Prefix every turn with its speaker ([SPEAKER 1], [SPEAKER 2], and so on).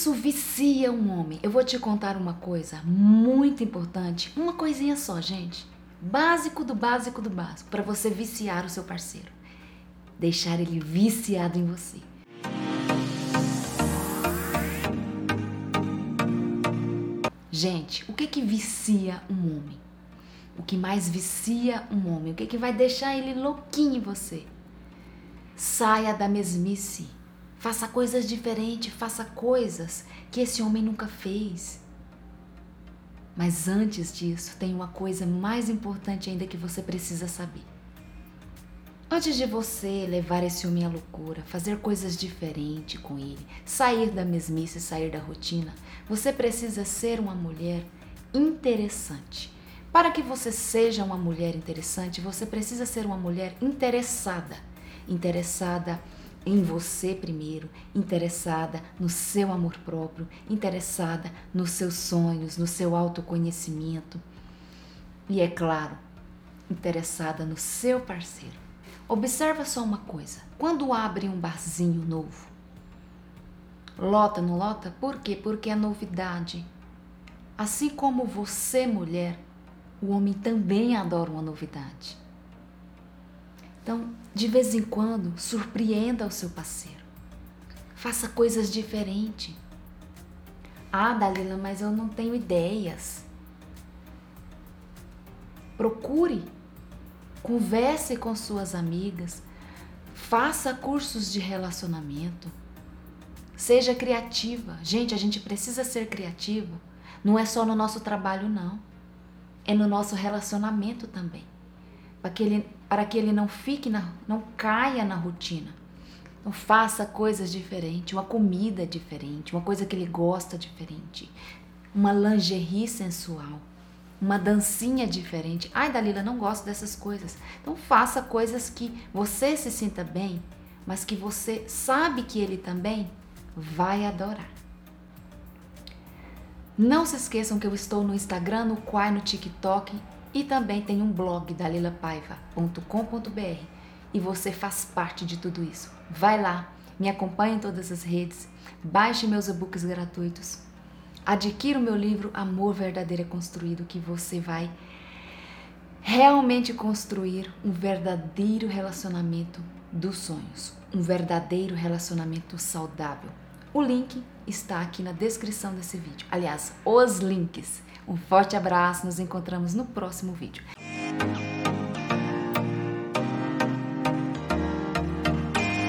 [SPEAKER 1] isso vicia um homem. Eu vou te contar uma coisa muito importante, uma coisinha só, gente. Básico do básico do básico para você viciar o seu parceiro. Deixar ele viciado em você. Gente, o que que vicia um homem? O que mais vicia um homem? O que que vai deixar ele louquinho em você? Saia da mesmice. Faça coisas diferentes, faça coisas que esse homem nunca fez. Mas antes disso, tem uma coisa mais importante ainda que você precisa saber. Antes de você levar esse homem à loucura, fazer coisas diferentes com ele, sair da mesmice, sair da rotina, você precisa ser uma mulher interessante. Para que você seja uma mulher interessante, você precisa ser uma mulher interessada. Interessada em você primeiro, interessada no seu amor próprio, interessada nos seus sonhos, no seu autoconhecimento. E é claro, interessada no seu parceiro. Observa só uma coisa: quando abre um barzinho novo, lota, não lota? Por quê? Porque é novidade. Assim como você, mulher, o homem também adora uma novidade. Então, de vez em quando, surpreenda o seu parceiro. Faça coisas diferentes. Ah, Dalila, mas eu não tenho ideias. Procure, converse com suas amigas, faça cursos de relacionamento. Seja criativa. Gente, a gente precisa ser criativa. Não é só no nosso trabalho, não. É no nosso relacionamento também para que ele, para que ele não fique, na, não caia na rotina. Então faça coisas diferentes, uma comida diferente, uma coisa que ele gosta diferente, uma lingerie sensual, uma dancinha diferente. Ai, Dalila, não gosto dessas coisas. Então faça coisas que você se sinta bem, mas que você sabe que ele também vai adorar. Não se esqueçam que eu estou no Instagram, no Quai, no TikTok e também tem um blog dalilapaiva.com.br e você faz parte de tudo isso. Vai lá, me acompanhe em todas as redes, baixe meus e-books gratuitos, adquira o meu livro Amor Verdadeiro é Construído, que você vai realmente construir um verdadeiro relacionamento dos sonhos, um verdadeiro relacionamento saudável. O link está aqui na descrição desse vídeo. Aliás, os links. Um forte abraço, nos encontramos no próximo vídeo.